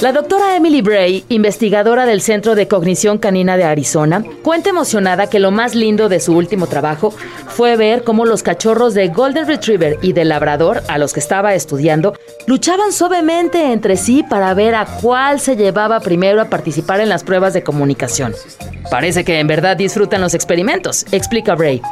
La doctora Emily Bray, investigadora del Centro de Cognición Canina de Arizona, cuenta emocionada que lo más lindo de su último trabajo fue ver cómo los cachorros de Golden Retriever y de Labrador, a los que estaba estudiando, luchaban suavemente entre sí para ver a cuál se llevaba primero a participar en las pruebas de comunicación. Parece que en verdad disfrutan los experimentos, explica Bray.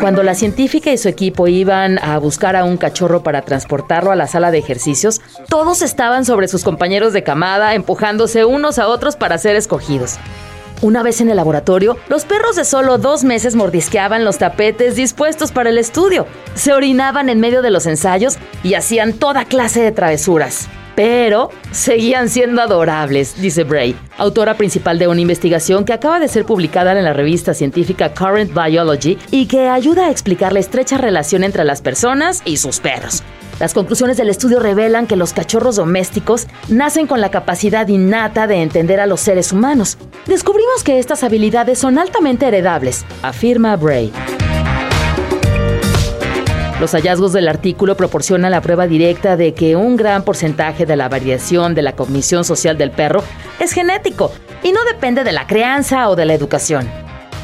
Cuando la científica y su equipo iban a buscar a un cachorro para transportarlo a la sala de ejercicios, todos estaban sobre sus compañeros de camada, empujándose unos a otros para ser escogidos. Una vez en el laboratorio, los perros de solo dos meses mordisqueaban los tapetes dispuestos para el estudio, se orinaban en medio de los ensayos y hacían toda clase de travesuras pero seguían siendo adorables, dice Bray, autora principal de una investigación que acaba de ser publicada en la revista científica Current Biology y que ayuda a explicar la estrecha relación entre las personas y sus perros. Las conclusiones del estudio revelan que los cachorros domésticos nacen con la capacidad innata de entender a los seres humanos. Descubrimos que estas habilidades son altamente heredables, afirma Bray. Los hallazgos del artículo proporcionan la prueba directa de que un gran porcentaje de la variación de la cognición social del perro es genético y no depende de la crianza o de la educación.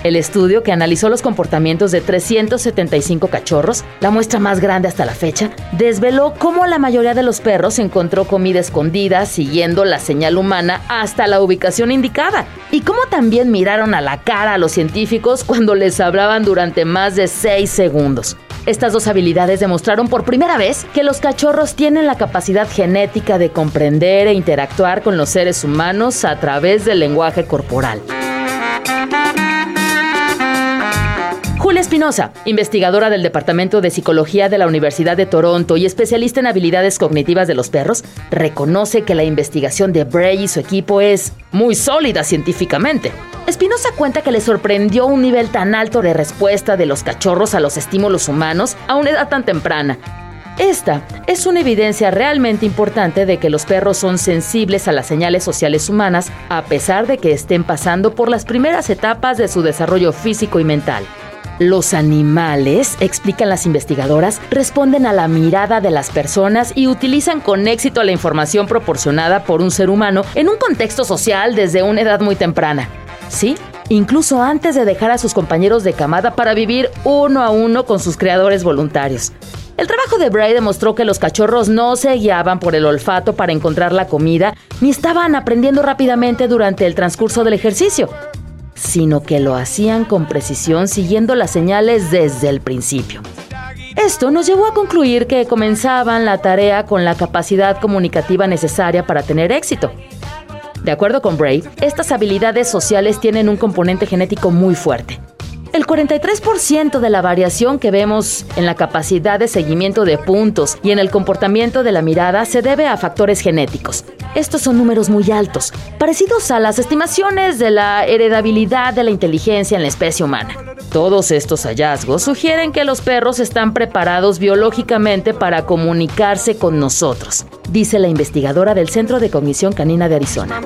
El estudio, que analizó los comportamientos de 375 cachorros, la muestra más grande hasta la fecha, desveló cómo la mayoría de los perros encontró comida escondida siguiendo la señal humana hasta la ubicación indicada, y cómo también miraron a la cara a los científicos cuando les hablaban durante más de 6 segundos. Estas dos habilidades demostraron por primera vez que los cachorros tienen la capacidad genética de comprender e interactuar con los seres humanos a través del lenguaje corporal. Julia Espinosa, investigadora del Departamento de Psicología de la Universidad de Toronto y especialista en habilidades cognitivas de los perros, reconoce que la investigación de Bray y su equipo es muy sólida científicamente. Espinosa cuenta que le sorprendió un nivel tan alto de respuesta de los cachorros a los estímulos humanos a una edad tan temprana. Esta es una evidencia realmente importante de que los perros son sensibles a las señales sociales humanas a pesar de que estén pasando por las primeras etapas de su desarrollo físico y mental. Los animales, explican las investigadoras, responden a la mirada de las personas y utilizan con éxito la información proporcionada por un ser humano en un contexto social desde una edad muy temprana. Sí, incluso antes de dejar a sus compañeros de camada para vivir uno a uno con sus creadores voluntarios. El trabajo de Bray demostró que los cachorros no se guiaban por el olfato para encontrar la comida, ni estaban aprendiendo rápidamente durante el transcurso del ejercicio, sino que lo hacían con precisión siguiendo las señales desde el principio. Esto nos llevó a concluir que comenzaban la tarea con la capacidad comunicativa necesaria para tener éxito. De acuerdo con Bray, estas habilidades sociales tienen un componente genético muy fuerte. El 43% de la variación que vemos en la capacidad de seguimiento de puntos y en el comportamiento de la mirada se debe a factores genéticos. Estos son números muy altos, parecidos a las estimaciones de la heredabilidad de la inteligencia en la especie humana. Todos estos hallazgos sugieren que los perros están preparados biológicamente para comunicarse con nosotros, dice la investigadora del Centro de Cognición Canina de Arizona.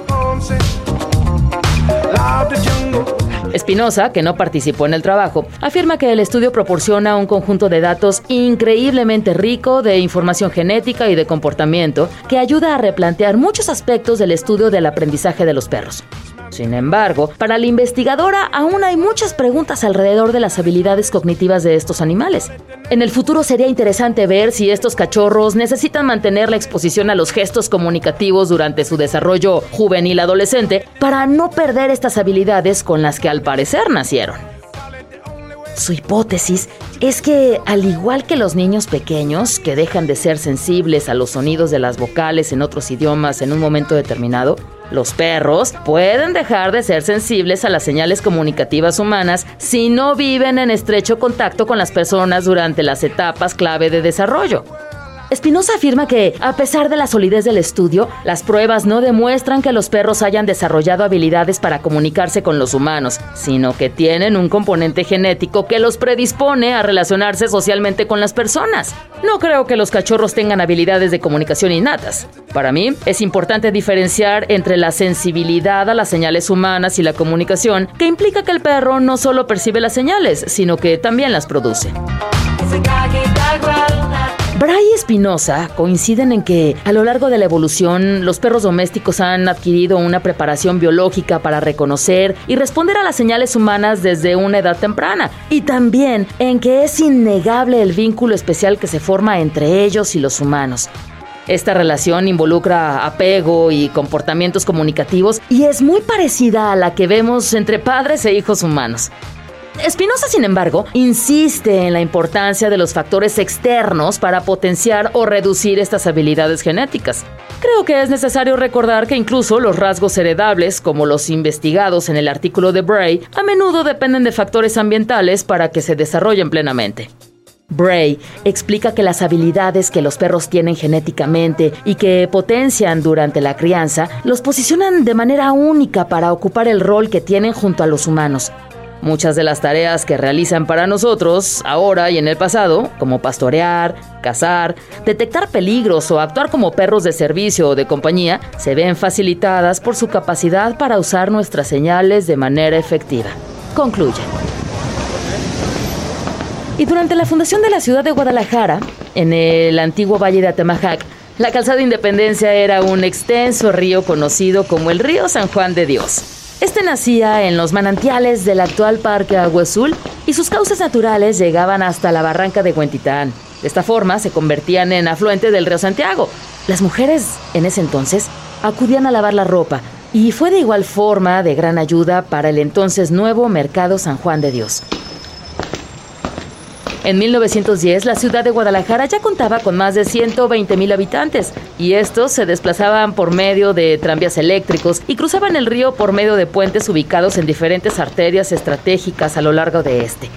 Espinosa, que no participó en el trabajo, afirma que el estudio proporciona un conjunto de datos increíblemente rico de información genética y de comportamiento que ayuda a replantear muchos aspectos del estudio del aprendizaje de los perros. Sin embargo, para la investigadora aún hay muchas preguntas alrededor de las habilidades cognitivas de estos animales. En el futuro sería interesante ver si estos cachorros necesitan mantener la exposición a los gestos comunicativos durante su desarrollo juvenil adolescente para no perder estas habilidades con las que al parecer nacieron. Su hipótesis es que, al igual que los niños pequeños, que dejan de ser sensibles a los sonidos de las vocales en otros idiomas en un momento determinado, los perros pueden dejar de ser sensibles a las señales comunicativas humanas si no viven en estrecho contacto con las personas durante las etapas clave de desarrollo. Espinosa afirma que, a pesar de la solidez del estudio, las pruebas no demuestran que los perros hayan desarrollado habilidades para comunicarse con los humanos, sino que tienen un componente genético que los predispone a relacionarse socialmente con las personas. No creo que los cachorros tengan habilidades de comunicación innatas. Para mí, es importante diferenciar entre la sensibilidad a las señales humanas y la comunicación, que implica que el perro no solo percibe las señales, sino que también las produce. Bray y Espinosa coinciden en que a lo largo de la evolución los perros domésticos han adquirido una preparación biológica para reconocer y responder a las señales humanas desde una edad temprana. Y también en que es innegable el vínculo especial que se forma entre ellos y los humanos. Esta relación involucra apego y comportamientos comunicativos y es muy parecida a la que vemos entre padres e hijos humanos. Espinosa, sin embargo, insiste en la importancia de los factores externos para potenciar o reducir estas habilidades genéticas. Creo que es necesario recordar que incluso los rasgos heredables, como los investigados en el artículo de Bray, a menudo dependen de factores ambientales para que se desarrollen plenamente. Bray explica que las habilidades que los perros tienen genéticamente y que potencian durante la crianza los posicionan de manera única para ocupar el rol que tienen junto a los humanos. Muchas de las tareas que realizan para nosotros, ahora y en el pasado, como pastorear, cazar, detectar peligros o actuar como perros de servicio o de compañía, se ven facilitadas por su capacidad para usar nuestras señales de manera efectiva. Concluye. Y durante la fundación de la ciudad de Guadalajara, en el antiguo valle de Atemajac, la calzada Independencia era un extenso río conocido como el río San Juan de Dios. Este nacía en los manantiales del actual Parque Agua Azul y sus causas naturales llegaban hasta la barranca de Huentitán. De esta forma se convertían en afluente del río Santiago. Las mujeres, en ese entonces, acudían a lavar la ropa y fue de igual forma de gran ayuda para el entonces nuevo Mercado San Juan de Dios. En 1910, la ciudad de Guadalajara ya contaba con más de 120 mil habitantes y estos se desplazaban por medio de tranvías eléctricos y cruzaban el río por medio de puentes ubicados en diferentes arterias estratégicas a lo largo de este.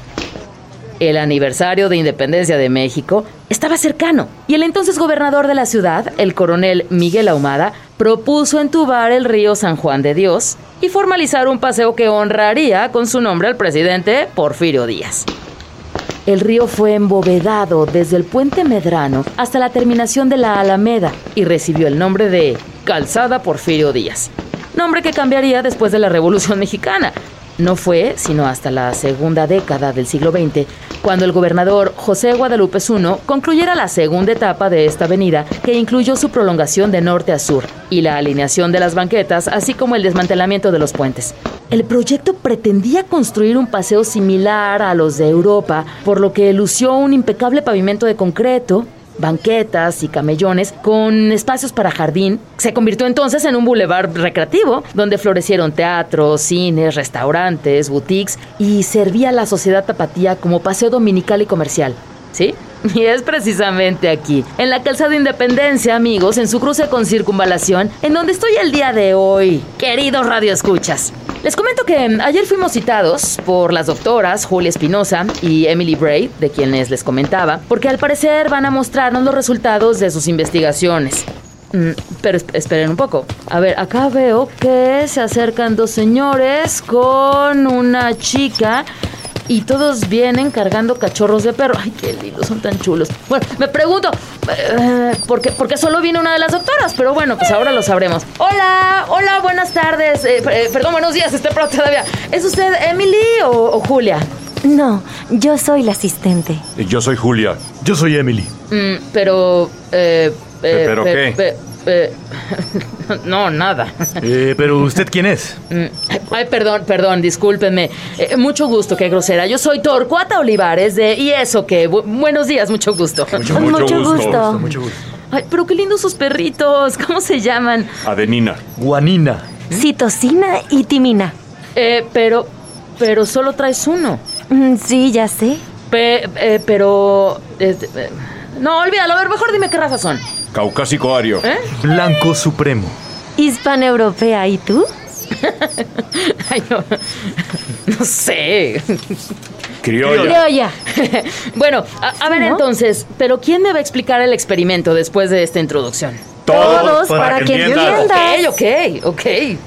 El aniversario de independencia de México estaba cercano y el entonces gobernador de la ciudad, el coronel Miguel Ahumada, propuso entubar el río San Juan de Dios y formalizar un paseo que honraría con su nombre al presidente Porfirio Díaz. El río fue embovedado desde el puente Medrano hasta la terminación de la Alameda y recibió el nombre de Calzada Porfirio Díaz, nombre que cambiaría después de la Revolución Mexicana, no fue sino hasta la segunda década del siglo XX cuando el gobernador José Guadalupe Zuno concluyera la segunda etapa de esta avenida que incluyó su prolongación de norte a sur y la alineación de las banquetas, así como el desmantelamiento de los puentes. El proyecto pretendía construir un paseo similar a los de Europa, por lo que lució un impecable pavimento de concreto, banquetas y camellones con espacios para jardín. Se convirtió entonces en un bulevar recreativo donde florecieron teatros, cines, restaurantes, boutiques y servía a la sociedad tapatía como paseo dominical y comercial. ¿Sí? Y es precisamente aquí, en la calzada de Independencia, amigos, en su cruce con circunvalación, en donde estoy el día de hoy, queridos radioescuchas. Les comento que ayer fuimos citados por las doctoras Julia Espinosa y Emily Bray, de quienes les comentaba, porque al parecer van a mostrarnos los resultados de sus investigaciones. Mm, pero esperen un poco. A ver, acá veo que se acercan dos señores con una chica y todos vienen cargando cachorros de perro. Ay, qué lindos, son tan chulos. Bueno, me pregunto, eh, ¿por, qué, solo viene una de las doctoras? Pero bueno, pues ahora lo sabremos. Hola, hola, buenas tardes. Eh, eh, perdón, buenos días, estoy pronto todavía. ¿Es usted Emily o, Julia? No, yo soy la asistente. Yo soy Julia. Yo soy Emily. Mm, pero... ¿Pero qué? Eh, no, nada. Eh, pero usted quién es? Mm, ay, perdón, perdón, discúlpenme. Eh, mucho gusto, qué grosera. Yo soy Torcuata Olivares de ¿Y eso qué? buenos días, mucho gusto. Mucho, gusto. Mucho gusto. Ay, pero qué lindos sus perritos. ¿Cómo se llaman? Adenina. Guanina. Citosina y timina. Eh, pero, pero solo traes uno. Mm, sí, ya sé. pero... no, olvídalo. A ver, mejor dime qué raza son. Caucásico ario. ¿Eh? Blanco supremo. Hispanoeuropea, ¿y tú? Ay, no, no sé. Criolla. Criolla. bueno, a, ver entonces, pero ¿quién me va a explicar el experimento después de esta introducción? Todos, para, que, entiendas. Ok, ok, ok.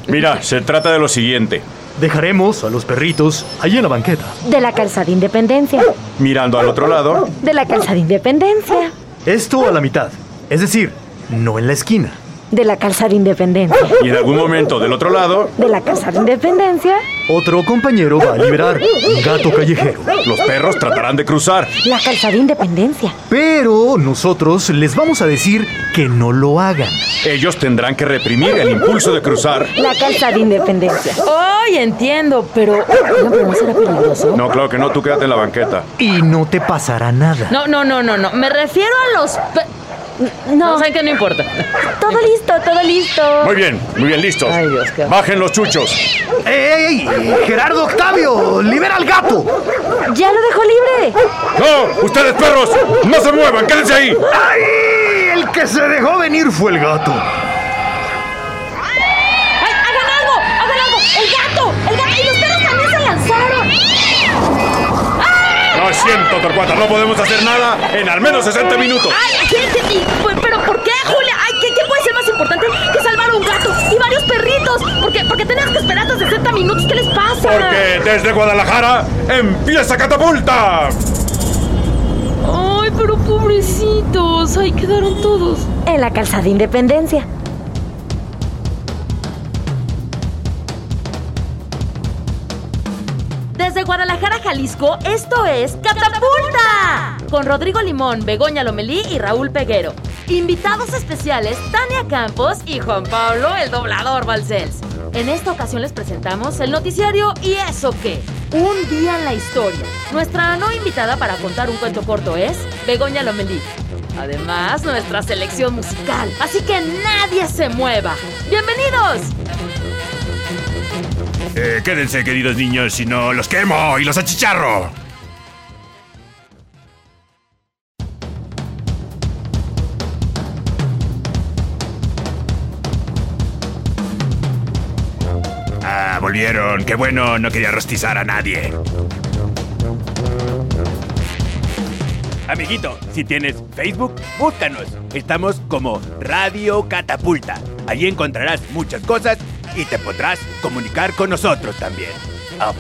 Mira, se trata de lo siguiente. Dejaremos a los perritos ahí en la banqueta. De la calzada Independencia. Mirando al otro lado. De la calzada Independencia. Esto a la mitad. Es decir, no en la esquina. De la calzada Independencia. Y en algún momento del otro lado, De la calzada Independencia. Otro compañero va a liberar un gato callejero. los perros tratarán de cruzar. La calzada Independencia. Pero nosotros les vamos a decir que no lo hagan. Ellos tendrán que reprimir el impulso de cruzar. La calzada Independencia. Ay, entiendo, pero. Oigan, pero ¿no será peligroso? No, claro que no, tú quédate en la banqueta. Y no te pasará nada. No, no, no, no, no. Me refiero a los. pe- No, No, que no importa. todo listo, todo listo. Muy bien, muy bien, listos. Ay, Dios, qué- Bajen los chuchos. ¡Ey, ey! Gerardo Octavio! ¡Libera al gato! Ya lo dejó libre. ¡No! ¡Ustedes perros! ¡No se muevan! ¡Quédense ahí! ¡Ay! El que se dejó venir fue el gato. Lo siento, Torcuata, no podemos hacer nada en al menos 60 minutos. ¡Ay! ¿qué, qué- pues, ¿Pero por qué, Julia? Ay, ¿qué, qué puede ser más importante que salvar a un gato y varios perritos? Porque, porque tenemos que esperar hasta 60 minutos. ¿Qué les pasa? Porque desde Guadalajara empieza Catapulta. Ay, pero pobrecitos. Ahí quedaron todos. En la calzada Independencia. Desde Guadalajara, Jalisco, esto es Catapulta. Con Rodrigo Limón, Begoña Lomelí y Raúl Peguero. Invitados especiales, Tania Campos y Juan Pablo, el doblador Balcells. En esta ocasión les presentamos el noticiario ¿Y eso qué? Un día en la historia. Nuestra no invitada para contar un cuento corto es Begoña Lomelí. Además, nuestra selección musical. Así que nadie se mueva. ¡Bienvenidos! Eh, quédense, queridos niños, si no los quemo y los achicharro. Ah, volvieron. Qué bueno, no quería rostizar a nadie. Amiguito, si tienes Facebook, búscanos. Estamos como Radio Catapulta. Allí encontrarás muchas cosas y te podrás comunicar con nosotros también. Auf.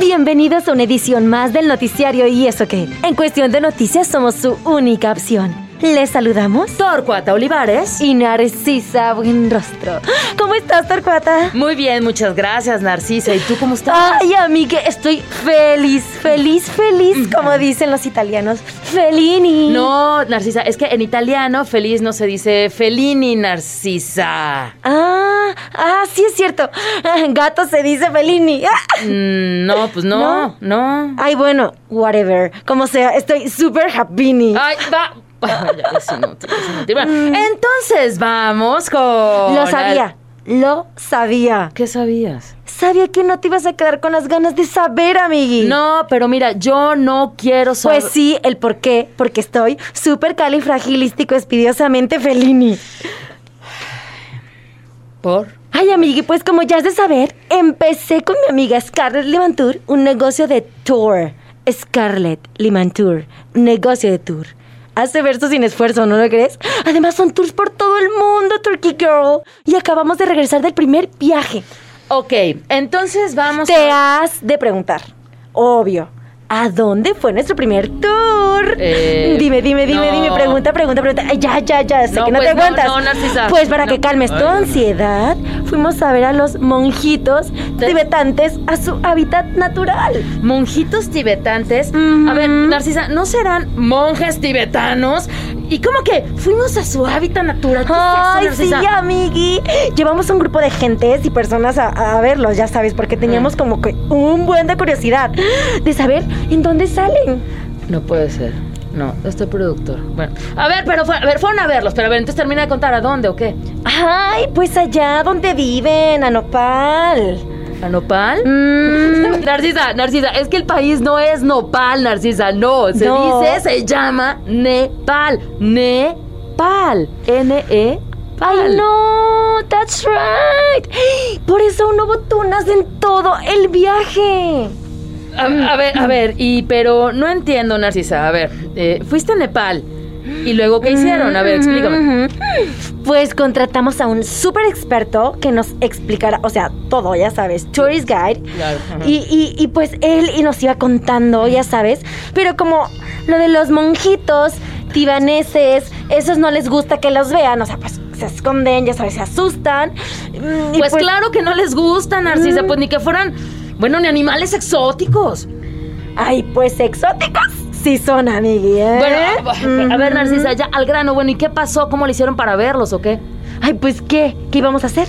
Bienvenidos a una edición más del noticiario y eso qué. En cuestión de noticias somos su única opción. Les saludamos Torcuata Olivares. y Narcisa Buenrostro. ¿Cómo estás, Torcuata? Muy bien, muchas gracias, Narcisa. ¿Y tú cómo estás? Ay, amiga, estoy feliz, feliz, feliz, como dicen los italianos. Felini. No, Narcisa, es que en italiano feliz no se dice felini, Narcisa. Ah, ah, sí es cierto. Gato se dice Felini. Mm, no, pues no, no. Ay, bueno, whatever. Como sea, estoy súper happy. Ay, va. Es inútil, es inútil. Bueno, entonces vamos con. Lo sabía, lo sabía. ¿Qué sabías? Sabía que no te ibas a quedar con las ganas de saber, amigui. No, pero mira, yo no quiero saber. Pues sí, el por qué. Porque estoy súper califragilístico espidiosamente felini. ¿Por? Ay, amigui, pues como ya has de saber, empecé con mi amiga Scarlett Limantour un negocio de tour. Scarlett Limantour, negocio de tour. Hace verso sin esfuerzo, ¿no lo crees? Además son tours por todo el mundo, Turkey Girl. Y acabamos de regresar del primer viaje. Ok, entonces vamos Te a. has de preguntar, obvio, ¿a dónde fue nuestro primer tour? Eh, dime, dime, dime, no. dime, pregunta, pregunta, pregunta. Ay, ya, ya, ya, sé No, que no pues te aguantas. no, Narcisa. Pues para que calmes tu ansiedad, fuimos a ver a los monjitos tibetantes a su hábitat natural. Monjitos tibetantes. A ver, Narcisa, ¿no serán monjes tibetanos? ¿Y cómo que fuimos a su hábitat natural? ¿Qué es eso, Ay, sí, amigui. Llevamos un grupo de gentes y personas a, a verlos, ya sabes, porque teníamos como que un buen de curiosidad de saber en dónde salen. No puede ser. No, este productor. Bueno, a ver, pero fue- a ver, fueron a verlos, pero a ver, entonces termina de contar a dónde o qué. Ay, pues allá donde viven, a Nopal. ¿A Nopal? Mm, Narcisa, Narcisa, es que el país no es Nopal, Narcisa, no. Se No. dice, se llama Nepal. Nepal. N-E. Ay, no, that's right. Por eso no hubo tunas en todo el viaje. A, a ver, a ver, y pero no entiendo, Narcisa. A ver, eh, fuiste a Nepal ¿Y luego qué hicieron? A ver, explícame. Pues contratamos a un súper experto que nos explicara, o sea, todo, ya sabes, tourist guide. Claro. Y, y- y, pues él y nos iba contando, ya sabes. Pero como lo de los monjitos tibaneses, esos no les gusta que los vean, o sea, pues se esconden, ya sabes, se asustan. Mm, y Pues, claro que no les gusta, Narcisa, pues ni que fueran, bueno, ni animales exóticos. Ay, pues exóticos sí son, amigui, ¿eh? Bueno, a, ver. Narcisa, ya al grano, bueno, ¿y qué pasó? ¿Cómo le hicieron para verlos o qué? Ay, pues ¿qué? ¿Qué íbamos a hacer?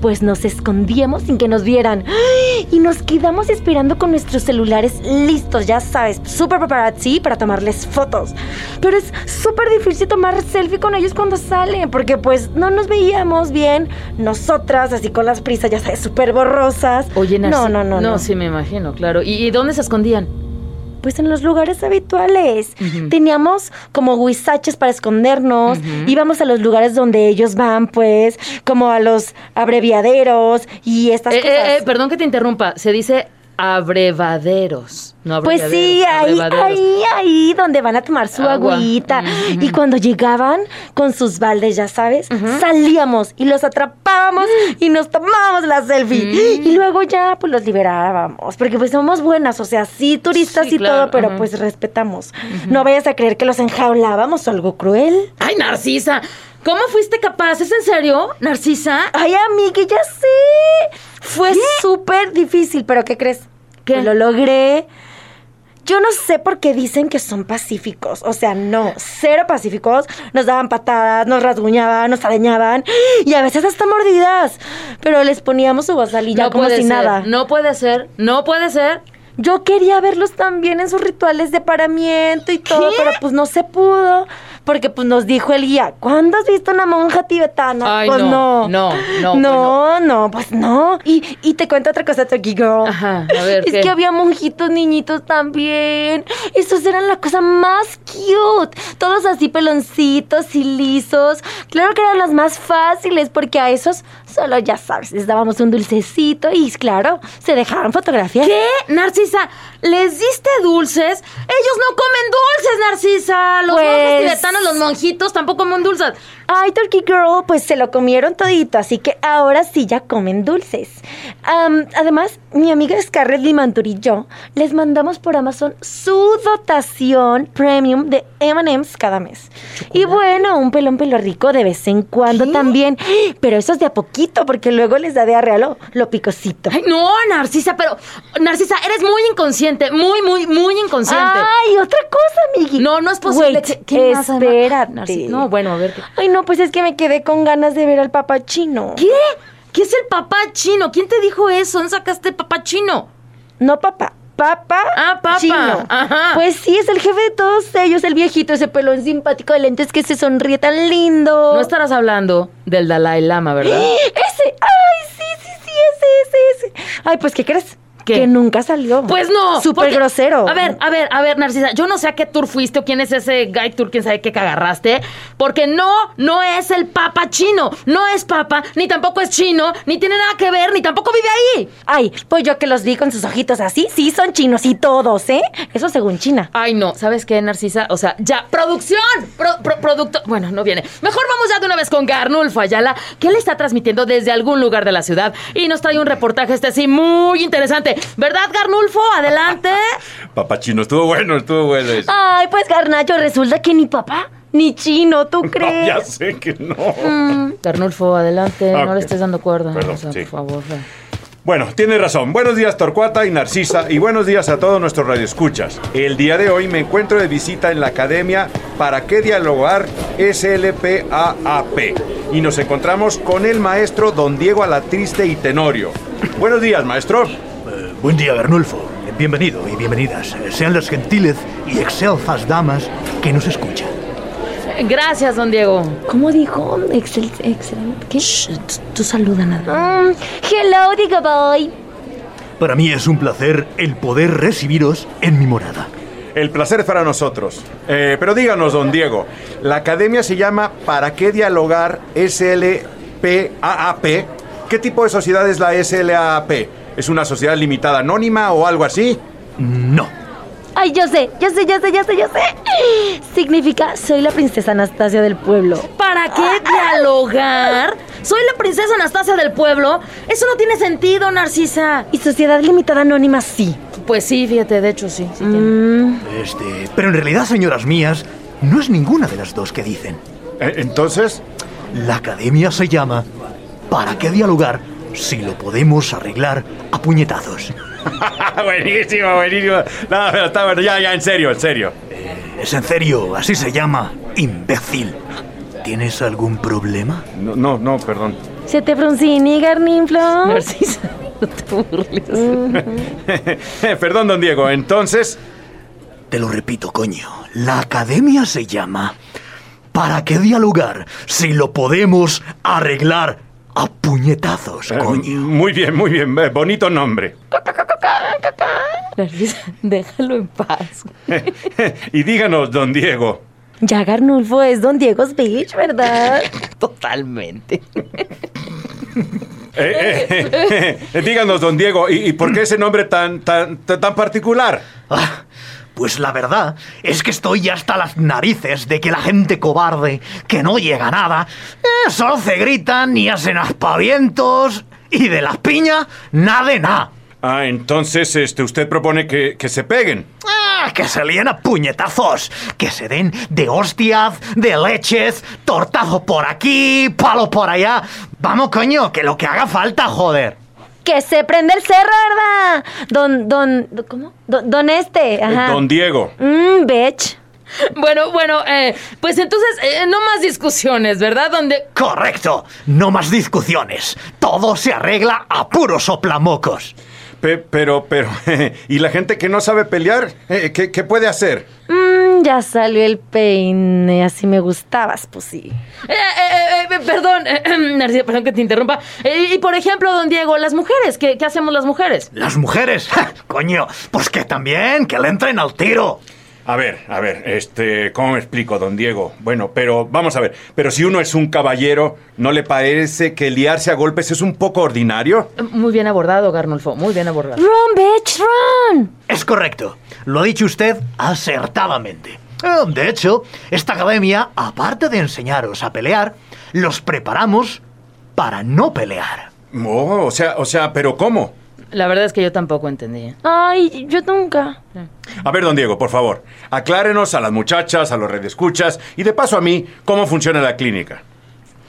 Pues nos escondíamos sin que nos vieran. Y nos quedamos esperando con nuestros celulares listos, ya sabes, súper paparazzi para tomarles fotos. Pero es súper difícil tomar selfie con ellos cuando salen, porque pues no nos veíamos bien. Nosotras, así con las prisas, ya sabes, súper borrosas. Oye, Narcisa. No, no, no, no. sí, me imagino, claro. ¿Y, y dónde se escondían? Pues en los lugares habituales. Teníamos como huizaches para escondernos. Íbamos a los lugares donde ellos van, pues, como a los abreviaderos y estas Eh, cosas. eh, eh, perdón que te interrumpa, se dice abrevaderos, no Pues sí, ahí, ahí, ahí, donde van a tomar su Agua. agüita. Y cuando llegaban con sus baldes, ya sabes, salíamos y los atrapábamos y nos tomábamos la selfie. Mm. Y luego ya, pues los liberábamos. Porque pues somos buenas, o sea, sí, turistas Sí, y claro, todo, pero pues respetamos. No vayas a creer que los enjaulábamos o algo cruel. Ay, Narcisa, ¿cómo fuiste capaz? ¿Es en serio, Narcisa? Ay, amiga, ya sé. Fue súper difícil, pero ¿qué crees? ¿Qué? Lo logré. Yo no sé por qué dicen que son pacíficos. O sea, no, cero pacíficos. Nos daban patadas, nos rasguñaban, nos arañaban y a veces hasta mordidas. Pero les poníamos su vasalilla como puede si ser, nada. no puede ser, no puede ser. Yo quería verlos también en sus rituales de paramiento y todo, ¿Qué? pero pues no se pudo. Porque pues nos dijo el guía, ¿cuándo has visto una monja tibetana? Ay, pues no, no, no, No, no, pues no. Y, y te cuento otra cosa, Turkey Girl. Ajá, a ver, Es ¿qué? que había monjitos niñitos también. Esos eran la cosa más cute. Todos así peloncitos y lisos. Claro que eran los más fáciles porque a esos solo, ya sabes, les dábamos un dulcecito y claro, se dejaban fotografiar. ¿Qué? Narcisa, ¿les diste dulces? Ellos no comen dulces, Narcisa. Los Pues- monjes tibetanos, los monjitos tampoco comen dulces. Ay, Turkey Girl, pues se lo comieron todito, así que ahora sí ya comen dulces. Am, además, mi amiga Scarlett Limantur y yo les mandamos por Amazon su dotación premium de M&M's cada mes. Y bueno, un pelón pelo rico de vez en cuando también, pero eso es de a poquito porque luego les da diarrea lo, lo picosito. Ay, no, Narcisa, pero. Narcisa, eres muy inconsciente. Muy, muy, muy inconsciente. Ay, otra cosa, amigui. No, no es posible. Wait, ¿Qué- qué más, además? espérate. Narci- No, bueno, a ver. ¿qué- Ay, no, pues es que me quedé con ganas de ver al papá chino. ¿Qué? ¿Qué es el papá chino? ¿Quién te dijo eso? ¿Dónde sacaste el papá chino? No, papá. Papá. Ah, papá. Chino. Ajá. Pues sí, es el jefe de todos ellos, el viejito, ese pelón simpático de lentes que se sonríe tan lindo. No estarás hablando del Dalai Lama, ¿verdad? Ese. Ay, sí, sí, sí, ese, ese, ese. Ay, pues, ¿qué crees? ¿Qué? Que nunca salió. Pues no. Súper porque- grosero. A ver, a ver, a ver, Narcisa, yo no sé a qué tour fuiste o quién es ese guy tour, quién sabe qué agarraste, porque no, no es el papa chino, no es papa, ni tampoco es chino, ni tiene nada que ver, ni tampoco vive ahí. Ay, pues yo que los vi con sus ojitos así, sí son chinos y todos, ¿eh? Eso según China. Ay, no, ¿sabes qué, Narcisa? O sea, ya, producción, pro- pro- producto. Bueno, no viene. Mejor vamos ya de una vez con Garnulfo Ayala, que él está transmitiendo desde algún lugar de la ciudad y nos trae un reportaje este sí muy interesante. ¿Verdad, Garnulfo? Adelante. Papachino, estuvo bueno, estuvo bueno eso. Ay, pues Garnacho, resulta que ni papá ni chino, ¿tú No, crees? ya sé que no. Garnulfo, adelante, no le estés dando cuerda. Perdón, o sea, sí. por favor. ya. Bueno, tienes razón. Buenos días, Torcuata y Narcisa, y buenos días a todos nuestros radioescuchas. El día de hoy me encuentro de visita en la Academia Para qué dialogar SLPAAP y nos encontramos con el maestro Don Diego Alatriste y Tenorio. Buenos días, maestro. Buen día, Bernulfo. Bienvenido y bienvenidas. Sean las gentiles y excelfas damas que nos escuchan. Gracias, don Diego. ¿Cómo dijo? Excel, excelente. ¿Qué? tú, saluda nada. hello, Diga Boy. Para mí es un placer el poder recibiros en mi morada. El placer es para nosotros. Eh, pero díganos, don Diego, la academia se llama ¿Para qué dialogar SLPAAP? ¿Qué tipo de sociedad es la SLAAP? ¿Es una sociedad limitada anónima o algo así? No. Ay, yo sé, yo sé, yo sé, yo sé, yo sé. Significa soy la princesa Anastasia del pueblo. ¿Para qué dialogar? Soy la princesa Anastasia del pueblo. Eso no tiene sentido, Narcisa. Y sociedad limitada anónima sí. Pues sí, fíjate, de hecho sí. Mm, Este, pero en realidad, señoras mías, no es ninguna de las dos que dicen. Eh, Entonces, La academia se llama ¿Para qué dialogar si lo podemos arreglar a puñetazos? buenísimo, buenísimo. No, pero está bueno, ya, ya, en serio, en serio. Es en serio, así se llama, imbécil. ¿Tienes algún problema? No, no, no, perdón. ¿Se te fruncini, Garninflo? Narcisa, no te burles. perdón, don Diego. Entonces, Te lo repito, coño. La academia se llama ¿Para qué dialogar si lo podemos arreglar a puñetazos, eh, coño? muy bien, muy bien. eh, bonito nombre. Narcisa, déjalo en paz. y díganos, don Diego. Ya Garnulfo es Don Diego's Beach, ¿verdad? Totalmente. Eh, eh, eh, díganos, don Diego, ¿y, y por qué ese nombre tan, tan, tan tan particular? Ah, pues la verdad es que estoy ya hasta las narices de que la gente cobarde, que no llega a nada, eh, solo se gritan y hacen aspavientos y de las piñas, nada de nada. Ah, entonces este, usted propone que, que se peguen. Ah, que se líen a puñetazos, que se den de hostias, de leches, tortazo por aquí, palo por allá. Vamos, coño, que lo que haga falta, joder. Que se prende el cerro, ¿verdad? Don, don, ¿cómo? Don, don este, Eh, ajá. Don Diego. Mmm, bitch. Bueno, bueno, eh, pues entonces eh, no más discusiones, ¿verdad? Donde... Correcto, no más discusiones. Todo se arregla a puros soplamocos. Pe- pero, pero, ¿y la gente que no sabe pelear? Eh, ¿qué, qué puede hacer? Ya salió el peine, así me gustabas, pues sí. Eh, eh, eh, perdón, eh, Narcisa, perdón que te interrumpa. Eh, y por ejemplo, don Diego, las mujeres, ¿qué, qué hacemos las mujeres? Las mujeres, ¡ja! coño, pues que también, que le entren al tiro. A ver, a ver, este, ¿cómo me explico, don Diego? Bueno, pero vamos a ver, pero si uno es un caballero, ¿no le parece que liarse a golpes es un poco ordinario? Muy bien abordado, Garnulfo, muy bien abordado. Run, bitch, run. Es correcto, lo ha dicho usted acertadamente. Eh, De hecho, esta academia, aparte de enseñaros a pelear, los preparamos para no pelear. Oh, o sea, o sea, pero ¿cómo? La verdad es que yo tampoco entendía. Ay, yo nunca. A ver, don Diego, por favor, aclárenos a las muchachas, a los redescuchas y de paso a mí cómo funciona la clínica.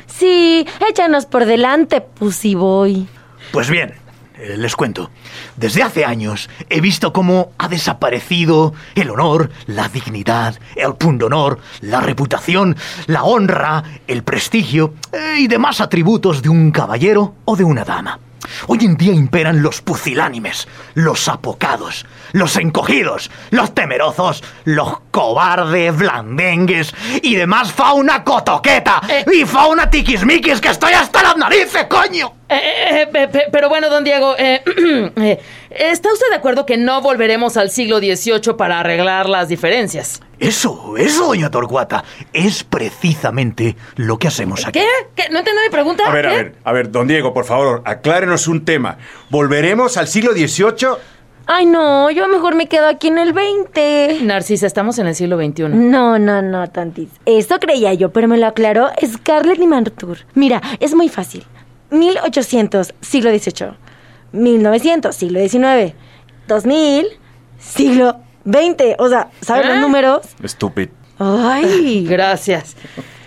Sí, échanos por delante, pussy boy. Pues bien, eh, les cuento. Desde hace años he visto cómo ha desaparecido el honor, la dignidad, el pundonor, la reputación, la honra, el prestigio eh, y demás atributos de un caballero o de una dama. Hoy en día imperan los pucilánimes, los apocados, los encogidos, los temerosos, los cobardes, blandengues y demás fauna cotoqueta y fauna tiquismiquis que estoy hasta las narices, coño. Eh, eh, eh, pe- pe- pero bueno, don Diego, eh, eh, ¿está usted de acuerdo que no volveremos al siglo XVIII para arreglar las diferencias? Eso, eso, doña Torcuata, es precisamente lo que hacemos aquí. ¿Qué? ¿Qué? ¿No entiendo mi pregunta? A ver, a ver, a ver, don Diego, por favor, aclárenos un tema. ¿Volveremos al siglo XVIII? Ay, no, yo mejor me quedo aquí en el 20. Narcisa, estamos en el siglo XXI. No, no, no, tantis. Eso creía yo, pero me lo aclaró Scarlett Limantur. Mira, es muy fácil. 1800, siglo XVIII. 1900, siglo XIX. 2000, siglo XX. O sea, ¿sabes ¿Eh? los números? Estúpido. Ay. Gracias.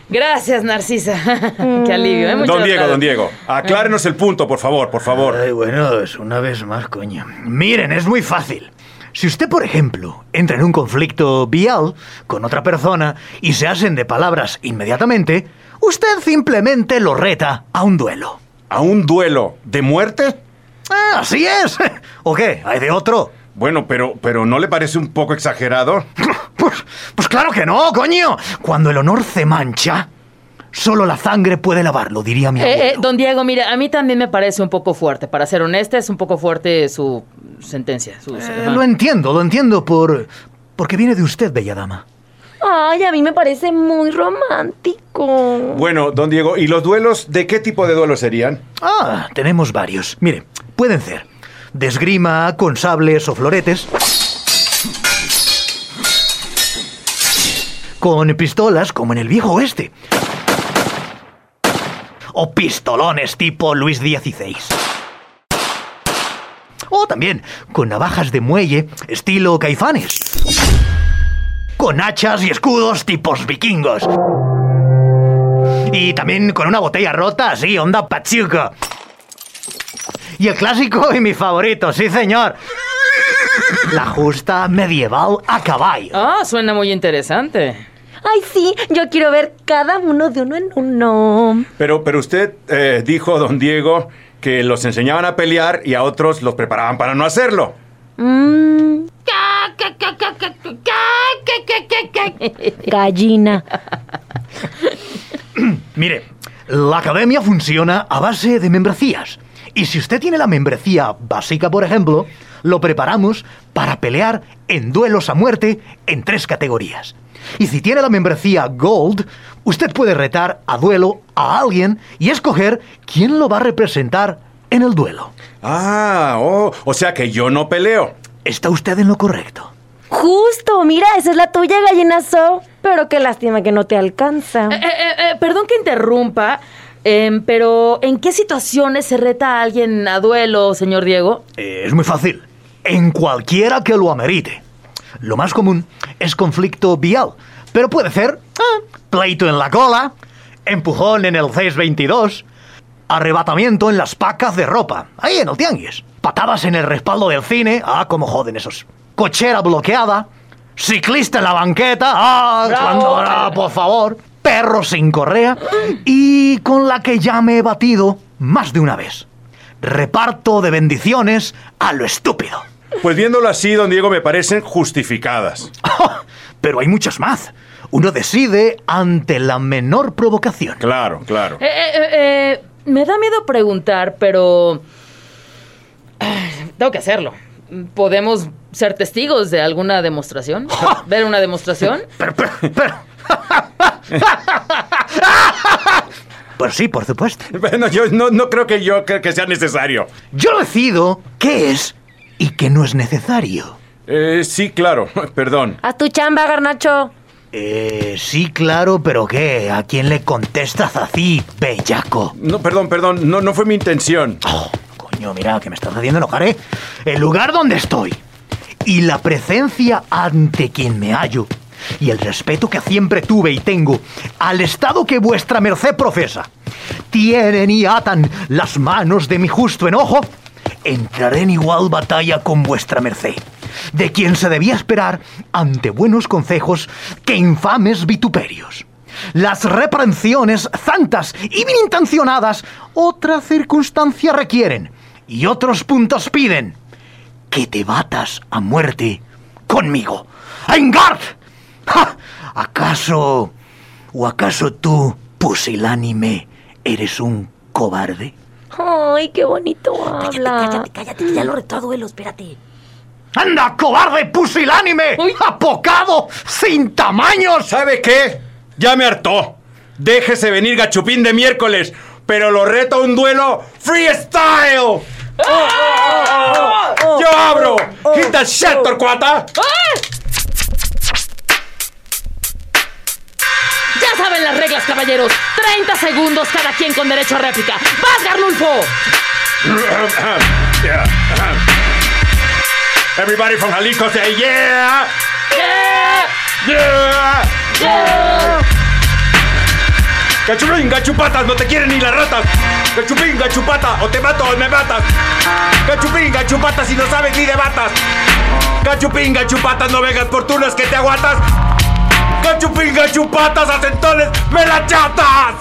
Gracias, Narcisa. Qué alivio, ¿eh? Don Diego, don Diego, aclárenos el punto, por favor, por favor. Ay, bueno, es una vez más, coño. Miren, es muy fácil. Si usted, por ejemplo, entra en un conflicto vial con otra persona y se hacen de palabras inmediatamente, usted simplemente lo reta a un duelo. ¿A un duelo de muerte? Ah, así es. ¿O qué? ¿Hay de otro? Bueno, pero, pero ¿no le parece un poco exagerado? Pues, pues claro que no, coño. Cuando el honor se mancha, solo la sangre puede lavarlo, diría mi Eh, eh, abuelo. don Diego, mire, a mí también me parece un poco fuerte. Para ser honesta, es un poco fuerte su sentencia. su- Eh, ajá. lo entiendo, lo entiendo por... porque viene de usted, bella dama. Ay, a mí me parece muy romántico. Bueno, don Diego, ¿y los duelos de qué tipo de duelos serían? Ah, tenemos varios. Mire, pueden ser desgrima con sables o floretes. con pistolas como en el viejo oeste. O pistolones tipo Luis XVI. O también con navajas de muelle estilo caifanes. Con hachas y escudos tipos vikingos. Y también con una botella rota así, onda pachuca. Y el clásico y mi favorito, sí señor. La justa medieval a caballo. Ah, suena muy interesante. Ay, sí, yo quiero ver cada uno de uno en uno. Pero, pero usted eh, dijo, don Diego, que los enseñaban a pelear y a otros los preparaban para no hacerlo. Mmm. Gallina. Mire, la academia funciona a base de membresías. Y si usted tiene la membresía básica, por ejemplo, lo preparamos para pelear en duelos a muerte en tres categorías. Y si tiene la membresía Gold, usted puede retar a duelo a alguien y escoger quién lo va a representar en el duelo. Ah, oh, o sea que yo no peleo. Está usted en lo correcto. Justo, mira, esa es la tuya, gallinazo. Pero qué lástima que no te alcanza. Eh, eh, eh, perdón que interrumpa, em, pero ¿en qué situaciones se reta a alguien a duelo, señor Diego? Eh, es muy fácil. En cualquiera que lo amerite. Lo más común es conflicto vial, pero puede ser ah, pleito en la cola, empujón en el 622, arrebatamiento en las pacas de ropa, ahí en el tianguis, patadas en el respaldo del cine, ah, como joden esos, cochera bloqueada, ciclista en la banqueta, ah, cuando, ah, por favor, perro sin correa y con la que ya me he batido más de una vez. Reparto de bendiciones a lo estúpido. Pues viéndolo así, don Diego, me parecen justificadas. Pero hay muchas más. Uno decide ante la menor provocación. Claro, claro. Eh, eh, eh, me da miedo preguntar, pero... Tengo que hacerlo. ¿Podemos ser testigos de alguna demostración? ¿Ver una demostración? Pero, pero, pero. Pues sí, por supuesto. Bueno, yo no, no creo que yo creo que sea necesario. Yo decido qué es y qué no es necesario. Eh, sí, claro, perdón. Haz tu chamba, garnacho. Eh, sí, claro, pero ¿qué? ¿A quién le contestas así, bellaco? No, perdón, perdón, no, no fue mi intención. Oh, coño, mira, que me estás haciendo enojar, ¿eh? El lugar donde estoy y la presencia ante quien me hallo y el respeto que siempre tuve y tengo al estado que vuestra merced profesa, tienen y atan las manos de mi justo enojo, entraré en igual batalla con vuestra merced, de quien se debía esperar ante buenos consejos que infames vituperios. Las reprensiones santas y bien intencionadas otra circunstancia requieren y otros puntos piden que te batas a muerte conmigo. ¡Engard! ¡Ja! ¿Acaso... o acaso tú, pusilánime, eres un cobarde? Ay, qué bonito habla. cállate, que ya lo retó a duelo, espérate. ¡Anda, cobarde pusilánime! ¡Apocado! ¡Sin tamaños! ¿Sabe qué? Ya me hartó. Déjese venir gachupín de miércoles, pero lo reto a un duelo freestyle. ¡Yo abro! ¡Hit the shit, Torcuata! Ya saben las reglas, caballeros. 30 segundos cada quien con derecho a réplica. ¡Vas, Garnulfo! Yeah. Everybody from Jalisco say yeah! Yeah! Yeah! Gachupín, gachupatas, no te quieren ni las ratas. Gachupín, gachupata, o te mato o me matas. Gachupín, gachupatas y no sabes ni de batas. Gachupín, gachupatas, no vengas por turnos que te aguantas. Gachupín, gachupatas, acentones, me la chatas.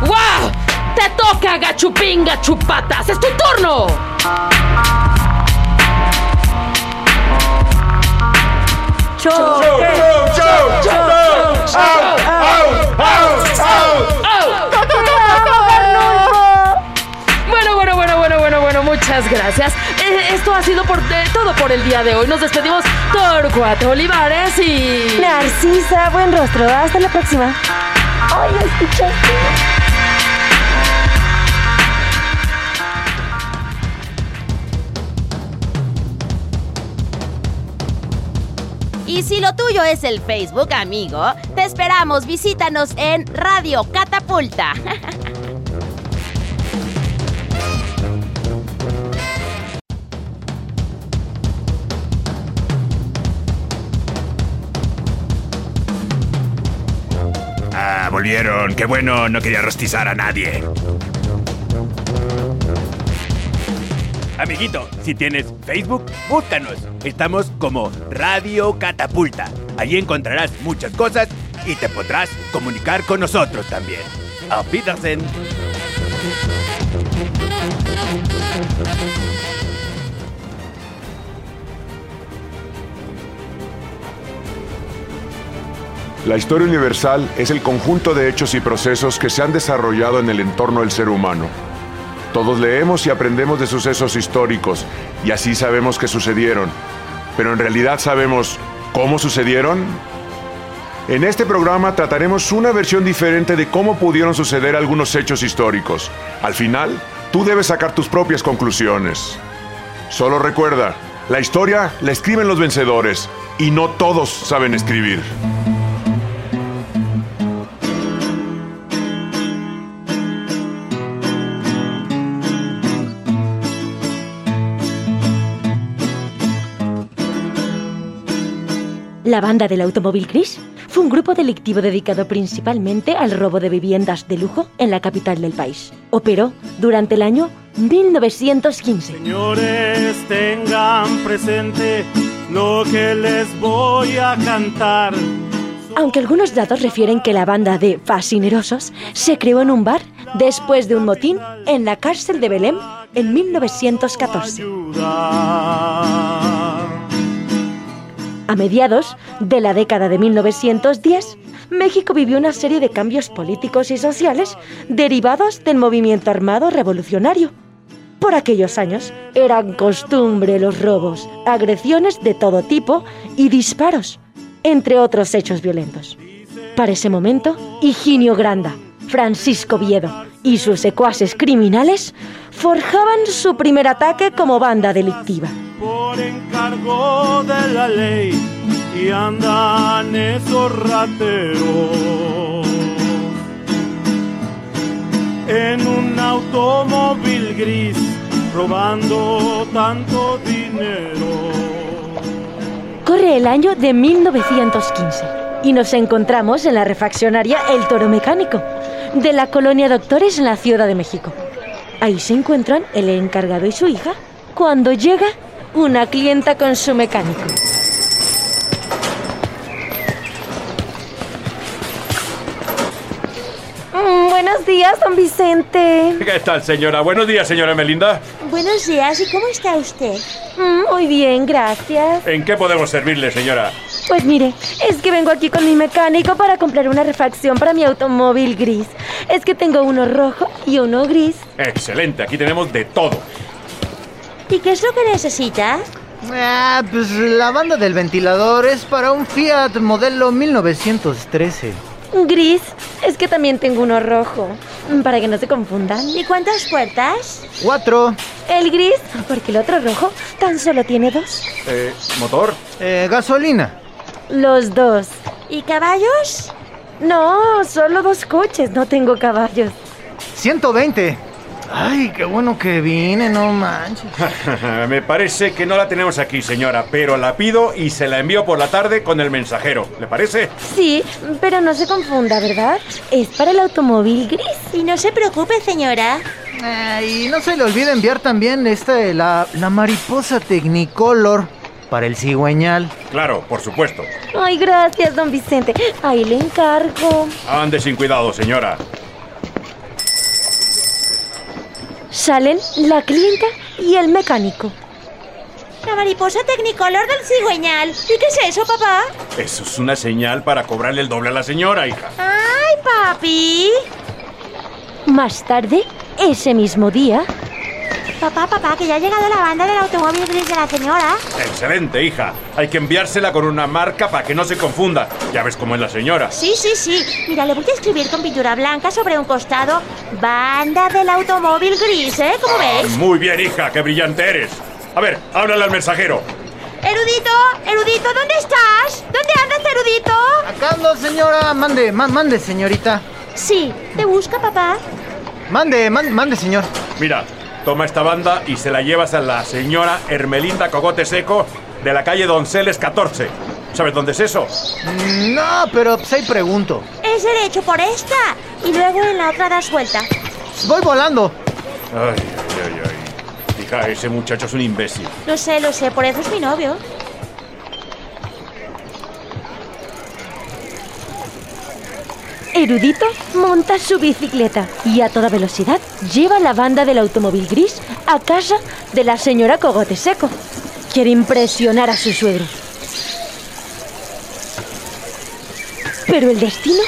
¡Guau! ¡Te toca, Gachupín, Gachupatas! ¡Es tu turno! Au, au, au, au. Bueno, bueno, bueno, bueno, bueno, bueno, muchas gracias. Esto ha sido por todo por el día de hoy. Nos despedimos Torcuato Olivares y. Narcisa, buen rostro. Hasta la próxima. Ay, escuchaste. Y si lo tuyo es el Facebook, amigo, te esperamos. Visítanos en Radio Catapulta. volvieron. Qué bueno, no quería rostizar a nadie. Amiguito, si tienes Facebook, búscanos. Estamos como Radio Catapulta. Allí encontrarás muchas cosas y te podrás comunicar con nosotros también. Auf Wiedersehen. La historia universal es el conjunto de hechos y procesos que se han desarrollado en el entorno del ser humano. Todos leemos y aprendemos de sucesos históricos y así sabemos que sucedieron. Pero en realidad sabemos cómo sucedieron. En este programa trataremos una versión diferente de cómo pudieron suceder algunos hechos históricos. Al final, tú debes sacar tus propias conclusiones. Solo recuerda, la historia la escriben los vencedores y no todos saben escribir. La banda del automóvil gris fue un grupo delictivo dedicado principalmente al robo de viviendas de lujo en la capital del país. Operó durante el año 1915. Señores, tengan presente lo que les voy a cantar. Aunque algunos datos refieren que la banda de fascinerosos se creó en un bar después de un motín en la cárcel de Belém en 1914. A mediados de la década de 1910, México vivió una serie de cambios políticos y sociales derivados del movimiento armado revolucionario. Por aquellos años eran costumbre los robos, agresiones de todo tipo y disparos, entre otros hechos violentos. Para ese momento, Higinio Granda, Francisco Viedo y sus secuaces criminales forjaban su primer ataque como banda delictiva. Por encargo de la ley y andan esos rateros en un automóvil gris robando tanto dinero. Corre el año de 1915 y nos encontramos en la refaccionaria El Toro Mecánico de la colonia Doctores en la Ciudad de México. Ahí se encuentran el encargado y su hija cuando llega una clienta con su mecánico. Mm, buenos días, don Vicente. ¿Qué tal, señora? Buenos días, señora Melinda. Buenos días, ¿y cómo está usted? Mm, muy bien, gracias. ¿En qué podemos servirle, señora? Pues mire, es que vengo aquí con mi mecánico para comprar una refacción para mi automóvil gris. Es que tengo uno rojo y uno gris. Excelente, aquí tenemos de todo. ¿Y qué es lo que necesita? Ah, pues la banda del ventilador es para un Fiat modelo 1913. Gris, es que también tengo uno rojo. Para que no se confundan. ¿Y cuántas puertas? Cuatro. El gris, porque el otro rojo tan solo tiene dos. Eh, ¿Motor? Eh, gasolina. Los dos. ¿Y caballos? No, solo dos coches, no tengo caballos. 120. Ay, qué bueno que vine, no manches. Me parece que no la tenemos aquí, señora, pero la pido y se la envío por la tarde con el mensajero. ¿Le parece? Sí, pero no se confunda, ¿verdad? Es para el automóvil gris. Y no se preocupe, señora. y no se le olvide enviar también esta, la, la mariposa Technicolor para el cigüeñal. Claro, por supuesto. Ay, gracias, don Vicente. Ahí le encargo. Ande sin cuidado, señora. Salen la clienta y el mecánico. La mariposa Technicolor del cigüeñal. ¿Y qué es eso, papá? Eso es una señal para cobrarle el doble a la señora, hija. ¡Ay, papi! Más tarde, ese mismo día, Papá, papá, que ya ha llegado la banda del automóvil gris de la señora. Excelente, hija. Hay que enviársela con una marca para que no se confunda. Ya ves cómo es la señora. Sí, sí, sí. Mira, le voy a escribir con pintura blanca sobre un costado banda del automóvil gris, ¿eh? ¿Cómo Ah, ves? muy bien, hija. Qué brillante eres. A ver, háblale al mensajero. Erudito, erudito, ¿dónde estás? ¿Dónde andas, erudito? Acá ando, señora. Mande, ma- mande, señorita. Sí, ¿te busca, papá? Mande, man- mande, señor. Mira, toma esta banda y se la llevas a la señora Hermelinda Cogote Seco de la calle Donceles 14. ¿Sabes dónde es eso? No, pero pues ahí pregunto. Es derecho por esta. Y luego en la otra das vuelta. Voy volando. Ay, ay, ay, ay. Hija, ese muchacho es un imbécil. Lo sé, lo sé, por eso es mi novio. Erudito monta su bicicleta y a toda velocidad lleva la banda del automóvil gris a casa de la señora Cogote Seco. Quiere impresionar a su suegro. Pero el destino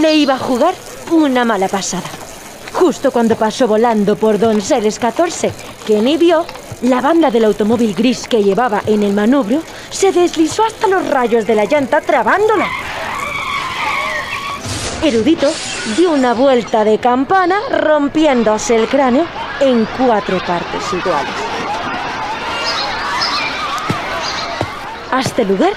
le iba a jugar una mala pasada. Justo cuando pasó volando por Donceles 14, que ni vio, la banda del automóvil gris que llevaba en el manubrio se deslizó hasta los rayos de la llanta trabándola. Erudito dio una vuelta de campana rompiéndose el cráneo en cuatro partes iguales. A este lugar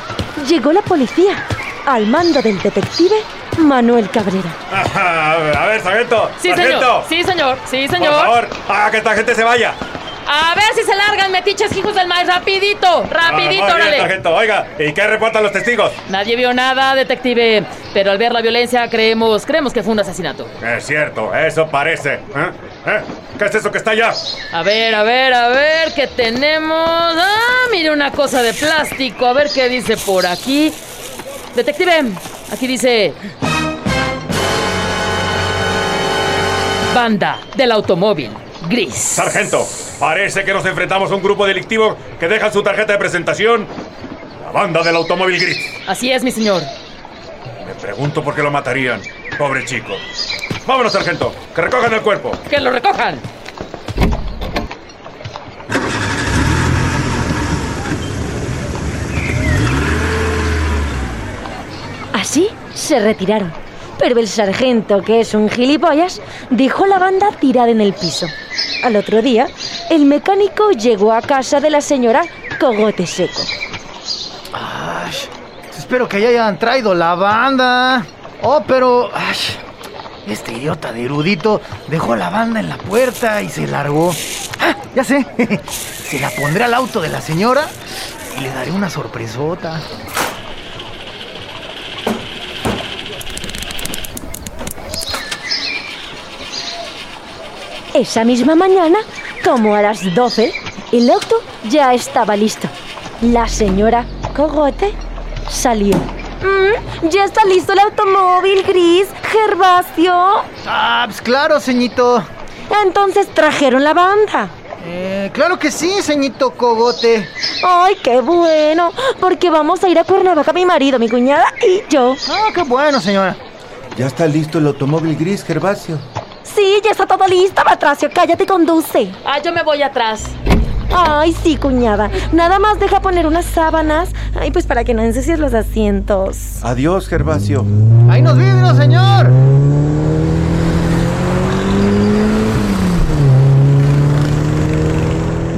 llegó la policía al mando del detective Manuel Cabrera. A ver, sargento. Sí, sargento. señor. Sí, señor. Sí, Por señor. favor, haga que esta gente se vaya. A ver si se largan, metiches, hijos del maíz. Rapidito, rapidito, Ah, bien, órale. sargento. Oiga, ¿y qué reportan los testigos? Nadie vio nada, detective. Pero al ver la violencia creemos, creemos que fue un asesinato. Es cierto, eso parece. ¿Eh? ¿Eh? ¿Qué es eso que está allá? A ver, a ver, a ver, ¿qué tenemos? Ah, mire una cosa de plástico. A ver qué dice por aquí. Detective, aquí dice... Banda del automóvil gris. Sargento, parece que nos enfrentamos a un grupo delictivo que deja su tarjeta de presentación. La banda del automóvil gris. Así es, mi señor. Me pregunto por qué lo matarían. Pobre chico. Vámonos, sargento. Que recojan el cuerpo. Que lo recojan. Así se retiraron. Pero el sargento, que es un gilipollas, dejó la banda tirada en el piso. Al otro día, el mecánico llegó a casa de la señora Cogote Seco. Ay, espero que ya hayan traído la banda. Oh, pero... este idiota de erudito dejó la banda en la puerta y se largó. Ah, ya sé. Se la pondré al auto de la señora y le daré una sorpresota. Esa misma mañana, como a las 12, el auto ya estaba listo. La señora Cogote salió. Mm, ya está listo el automóvil gris, Gervasio. Ah, pues claro, ceñito. Entonces trajeron la banda. Eh, claro que sí, ceñito Cogote. Ay, qué bueno, porque vamos a ir a Cuernavaca mi marido, mi cuñada y yo. Ah, qué bueno, señora. Ya está listo el automóvil gris, Gervasio. Sí, ya está todo listo, Batracio, cállate y conduce. Ah, yo me voy atrás. Ay, sí, cuñada. Nada más deja poner unas sábanas. Ay, pues para que no ensucies los asientos. Adiós, Gervasio. ¡Ahí nos vidrios, señor!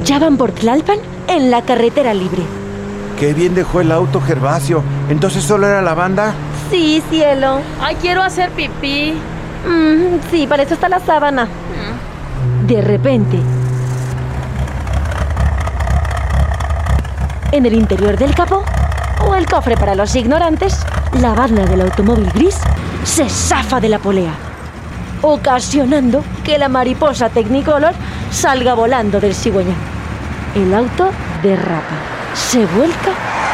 Ya van por Tlalpan en la carretera libre. Qué bien dejó el auto, Gervasio. ¿Entonces solo era la banda? Sí, cielo. Ay, quiero hacer pipí. Mm, sí, para eso está la sábana. De repente, en el interior del capó, o el cofre para los ignorantes, la banda del automóvil gris se zafa de la polea, ocasionando que la mariposa Technicolor salga volando del cigüeñal. El auto derrapa, se vuelca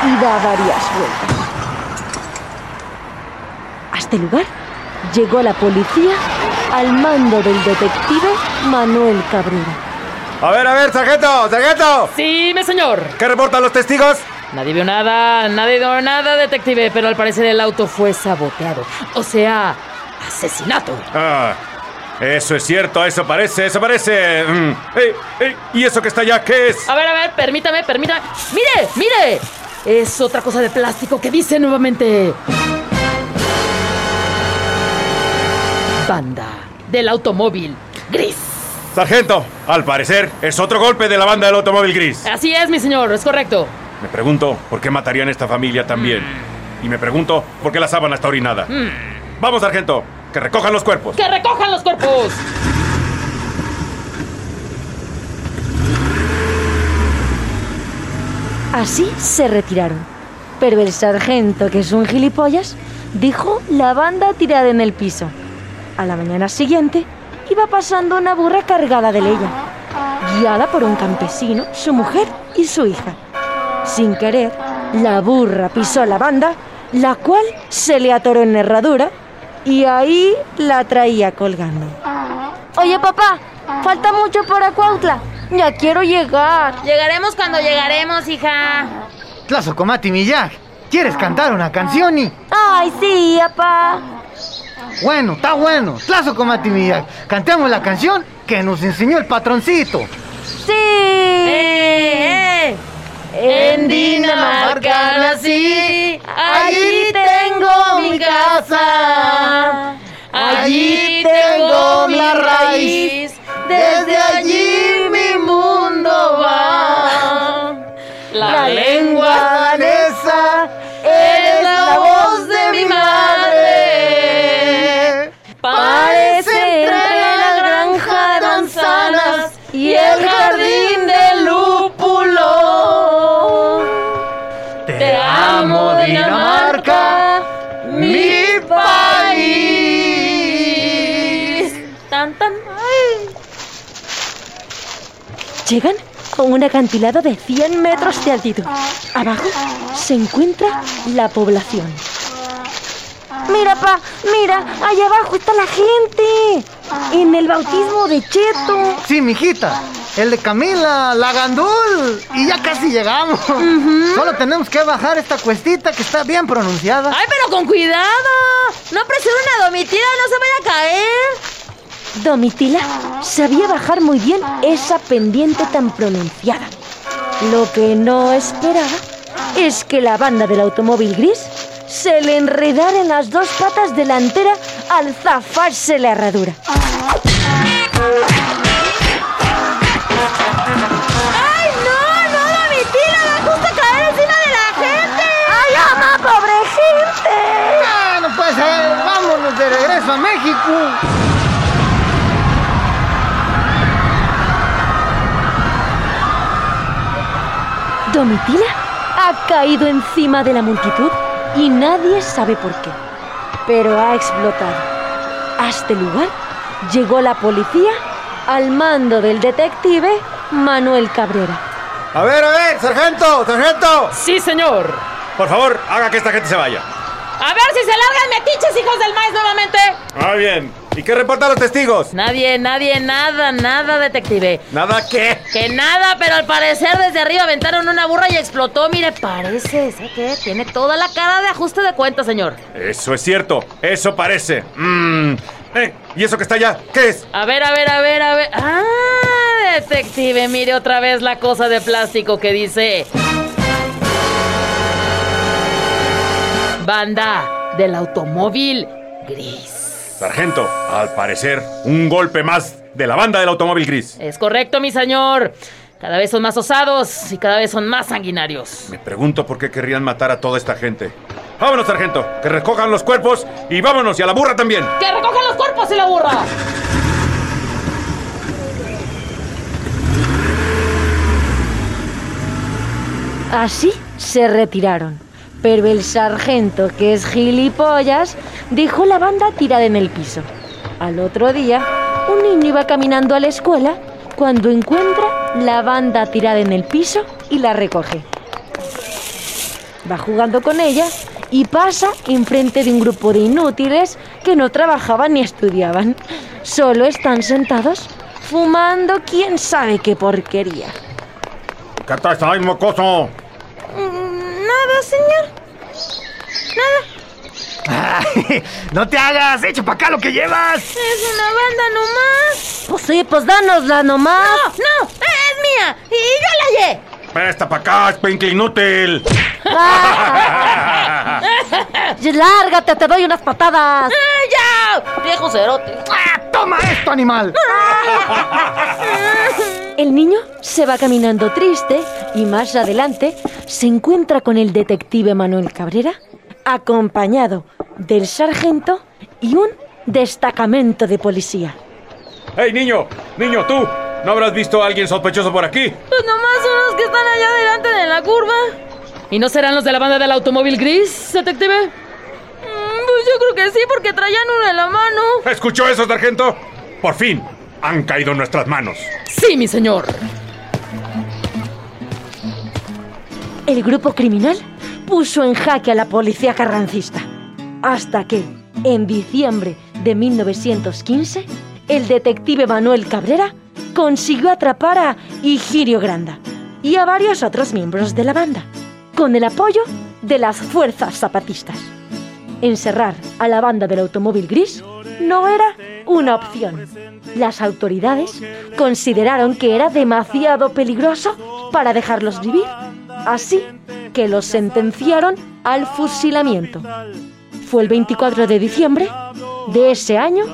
y da varias vueltas. A este lugar llegó la policía al mando del detective Manuel Cabrera. A ver, a ver, sargento, sargento. Sí, mi señor. ¿Qué reportan los testigos? Nadie vio nada, nadie vio nada, detective, pero al parecer el auto fue saboteado. O sea, asesinato. Ah, eso es cierto, eso parece, eso parece. Mm. Ey, ey, ¿Y eso que está allá qué es? A ver, a ver, permítame, permítame. ¡Mire, mire! Es otra cosa de plástico que dice nuevamente. Banda del automóvil gris. Sargento, al parecer es otro golpe de la banda del automóvil gris. Así es, mi señor, es correcto. Me pregunto por qué matarían a esta familia también. Y me pregunto por qué la sábana está orinada. Vamos, sargento, que recojan los cuerpos. ¡Que recojan los cuerpos! Así se retiraron. Pero el sargento, que es un gilipollas, dijo la banda tirada en el piso. A la mañana siguiente, iba pasando una burra cargada de leña, guiada por un campesino, su mujer y su hija. Sin querer, la burra pisó la banda, la cual se le atoró en herradura y ahí la traía colgando. Oye, papá, falta mucho para Cuautla. Ya quiero llegar. Llegaremos cuando llegaremos, hija. Tlazo Comati Millac, ¿quieres cantar una canción y...? Ay, sí, papá. Bueno, está bueno. Tlazo Comati Millac, cantemos la canción que nos enseñó el patroncito. Sí. ¡Eh, eh! En Dinamarca nací, allí tengo mi casa, allí tengo mi raíz, desde allí Llegan a un acantilado de 100 metros de altitud. Abajo se encuentra la población. Mira, pa, mira, allá abajo está la gente. En el bautismo de Cheto. Sí, mijita. El de Camila, la Gandul. Y ya casi llegamos. Solo tenemos que bajar esta cuestita que está bien pronunciada. ¡Ay, pero con cuidado! No presione una domitila, no se vaya a caer. Domitila sabía bajar muy bien esa pendiente tan pronunciada. Lo que no esperaba es que la banda del automóvil gris se le enredara en las dos patas delanteras al zafarse la herradura. ¡Ay, no, no, domitila! ¡Va justo a caer encima de la gente! ¡Ay, ama, pobre gente! Ah, no puede ser. Vámonos de regreso a México. Domitila ha caído encima de la multitud y nadie sabe por qué. Pero ha explotado. A este lugar llegó la policía al mando del detective Manuel Cabrera. A ver, a ver, sargento, sargento. Sí, señor. Por favor, haga que esta gente se vaya. A ver si se largan metiches, hijos del maíz, nuevamente. Muy bien. ¿Y qué reportan los testigos? Nadie, nadie, nada, nada, detective. ¿Nada qué? Que nada, pero al parecer desde arriba aventaron una burra y explotó. Mire, parece, ¿sé qué? Tiene toda la cara de ajuste de cuentas, señor. Eso es cierto, eso parece. Mmm. Eh, ¿Y eso que está allá? ¿Qué es? A ver, a ver, a ver, a ver. Ah, detective, mire otra vez la cosa de plástico que dice. Banda del automóvil gris. Sargento, al parecer, un golpe más de la banda del automóvil gris. Es correcto, mi señor. Cada vez son más osados y cada vez son más sanguinarios. Me pregunto por qué querrían matar a toda esta gente. Vámonos, sargento, que recojan los cuerpos y vámonos, y a la burra también. ¡Que recojan los cuerpos y la burra! Así se retiraron. Pero el sargento, que es gilipollas, dejó la banda tirada en el piso. Al otro día, un niño iba caminando a la escuela cuando encuentra la banda tirada en el piso y la recoge. Va jugando con ella y pasa enfrente de un grupo de inútiles que no trabajaban ni estudiaban. Solo están sentados fumando quién sabe qué porquería. ¿Qué estás ahí, mocoso? Nada, señor. Nada. Ay, no te hagas, echa para acá lo que llevas. Es una banda nomás. Pues sí, pues dánosla nomás. No, no, es mía. Y yo la hallé. Presta para acá, escuincle inútil. Lárgate, te doy unas patadas. ¡Ya! Viejo cerote. Ah, ¡Toma esto, animal! El niño se va caminando triste y más adelante se encuentra con el detective Manuel Cabrera, acompañado del sargento y un destacamento de policía. ¡Hey, niño! ¡Niño, tú! ¿No habrás visto a alguien sospechoso por aquí? Pues nomás son los que están allá adelante de la curva. ¿Y no serán los de la banda del automóvil gris, detective? Mm, pues yo creo que sí, porque traían uno en la mano. ¿Escuchó eso, sargento? Por fin, han caído en nuestras manos. Sí, mi señor. El grupo criminal puso en jaque a la policía carrancista. Hasta que, en diciembre de 1915, el detective Manuel Cabrera consiguió atrapar a Higirio Granda y a varios otros miembros de la banda, con el apoyo de las fuerzas zapatistas. Encerrar a la banda del automóvil gris no era una opción. Las autoridades consideraron que era demasiado peligroso para dejarlos vivir, así que los sentenciaron al fusilamiento. Fue el 24 de diciembre de ese año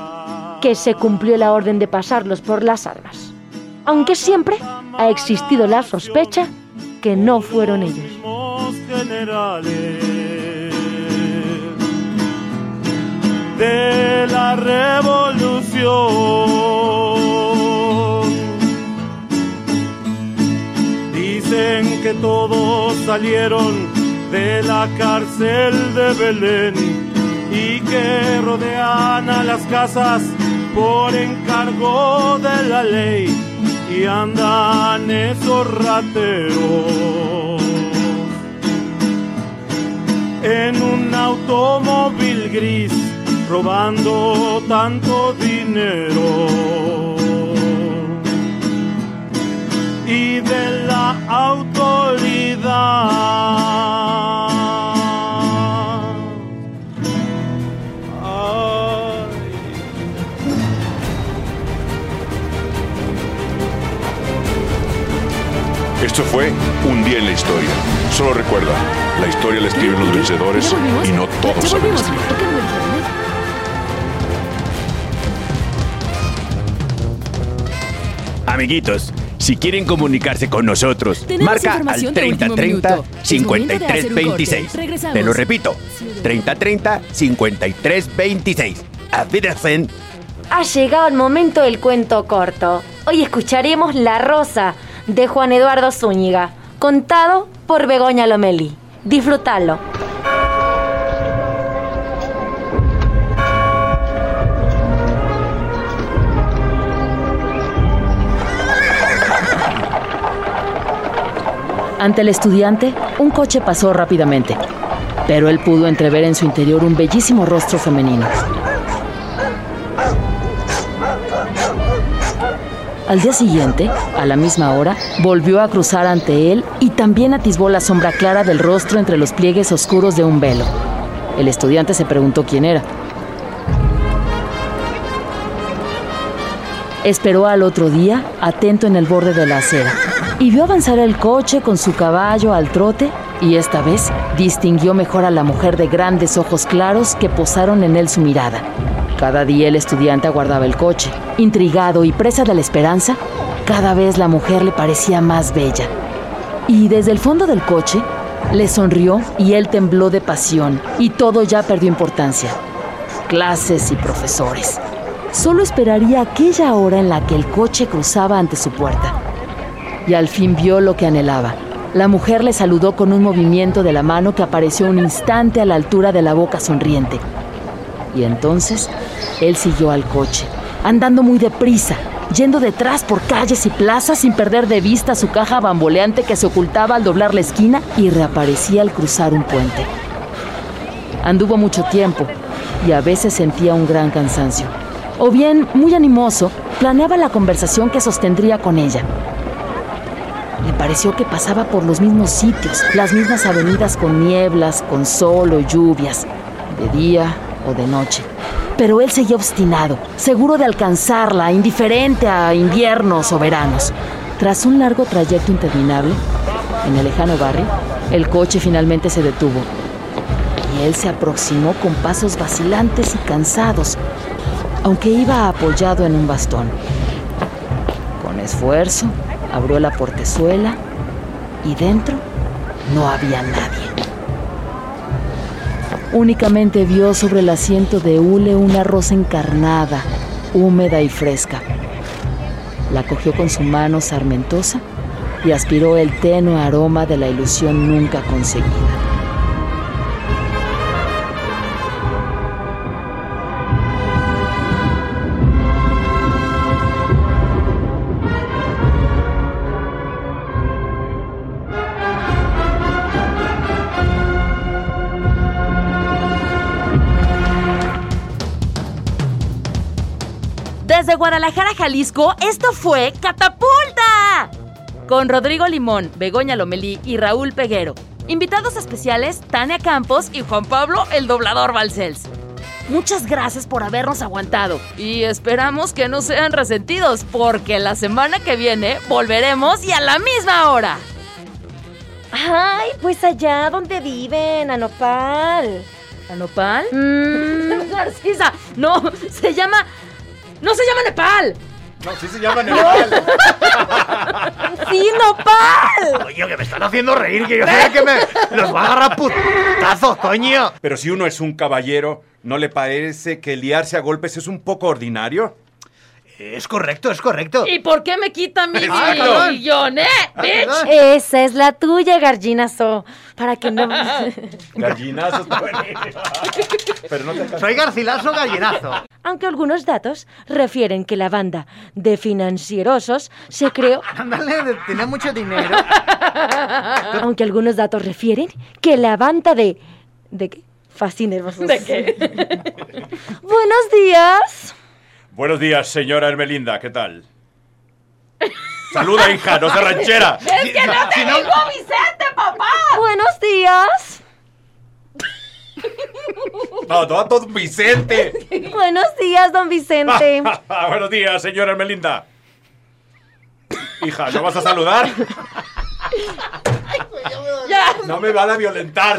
que se cumplió la orden de pasarlos por las armas, aunque siempre ha existido la sospecha que no fueron ellos. De la revolución. Dicen que todos salieron de la cárcel de Belén y que rodean a las casas por encargo de la ley y andan esos rateros en un automóvil gris robando tanto dinero y de la autoridad. Esto fue un día en la historia. Solo recuerda, la historia la escriben los vencedores y no todos saben escribir. Amiguitos, si quieren comunicarse con nosotros, Tenemos marca al información de último 3030 minuto. Es momento de hacer un corte. 5326. Regresamos. Te lo repito, 3030 5326. A Wiedersehen. Ha llegado el momento del cuento corto. Hoy escucharemos La Rosa de Juan Eduardo Zúñiga, contado por Begoña Lomeli. Disfrútalo. Ante el estudiante, un coche pasó rápidamente, pero él pudo entrever en su interior un bellísimo rostro femenino. Al día siguiente, a la misma hora, volvió a cruzar ante él y también atisbó la sombra clara del rostro entre los pliegues oscuros de un velo. El estudiante se preguntó quién era. Esperó al otro día, atento en el borde de la acera, y vio avanzar el coche con su caballo al trote, y esta vez distinguió mejor a la mujer de grandes ojos claros que posaron en él su mirada. Cada día el estudiante aguardaba el coche. Intrigado y presa de la esperanza, cada vez la mujer le parecía más bella. Y desde el fondo del coche, le sonrió y él tembló de pasión, y todo ya perdió importancia. Clases y profesores. Solo esperaría aquella hora en la que el coche cruzaba ante su puerta. Y al fin vio lo que anhelaba. La mujer le saludó con un movimiento de la mano que apareció un instante a la altura de la boca sonriente. Y entonces él siguió al coche, andando muy deprisa, yendo detrás por calles y plazas sin perder de vista su caja bamboleante que se ocultaba al doblar la esquina y reaparecía al cruzar un puente. Anduvo mucho tiempo y a veces sentía un gran cansancio. O bien, muy animoso, planeaba la conversación que sostendría con ella. Le pareció que pasaba por los mismos sitios, las mismas avenidas con nieblas, con sol o lluvias, de día o de noche. Pero él seguía obstinado, seguro de alcanzarla, indiferente a inviernos o veranos. Tras un largo trayecto interminable, en el lejano barrio, el coche finalmente se detuvo. Y él se aproximó con pasos vacilantes y cansados, aunque iba apoyado en un bastón. Con esfuerzo, Abrió la portezuela y dentro no había nadie. Únicamente vio sobre el asiento de hule una rosa encarnada, húmeda y fresca. La cogió con su mano sarmentosa y aspiró el tenue aroma de la ilusión nunca conseguida. Jalisco, esto fue Catapulta. Con Rodrigo Limón, Begoña Lomelí y Raúl Peguero. Invitados especiales, Tania Campos y Juan Pablo, el doblador Balcells. Muchas gracias por habernos aguantado y esperamos que no sean resentidos porque la semana que viene volveremos y a la misma hora. Ay, pues allá donde viven, a Nopal. ¿A Nopal? Mm. Narcisa, no, se llama... ¡No se llama Nepal! No, sí se llama Nepal. ¡Sí, Nopal! Coño, que me están haciendo reír, que yo sé que me los va a agarrar putazos, coño. Pero si uno es un caballero, ¿no le parece que liarse a golpes es un poco ordinario? Es correcto, es correcto. ¿Y por qué me quita mi Ah, millón, eh, bitch? Esa es la tuya, Garginazo. Para que no. Gallinazo está. Pero no te. Soy Garcilaso Gallinazo. Aunque algunos datos refieren que la banda de financierosos se creó. Ándale, tenía mucho dinero. Aunque algunos datos refieren que la banda de. ¿De qué? Fascinerosos. ¿De qué? Buenos días. Buenos días, señora Hermelinda, ¿qué tal? Saluda, hija, no se ranchera. ¡Es que no te digo Vicente, papá! Buenos días. No, no, don Vicente. Buenos días, don Vicente. Buenos días, señora Hermelinda. Hija, ¿no vas a saludar? Ya. No me van a violentar.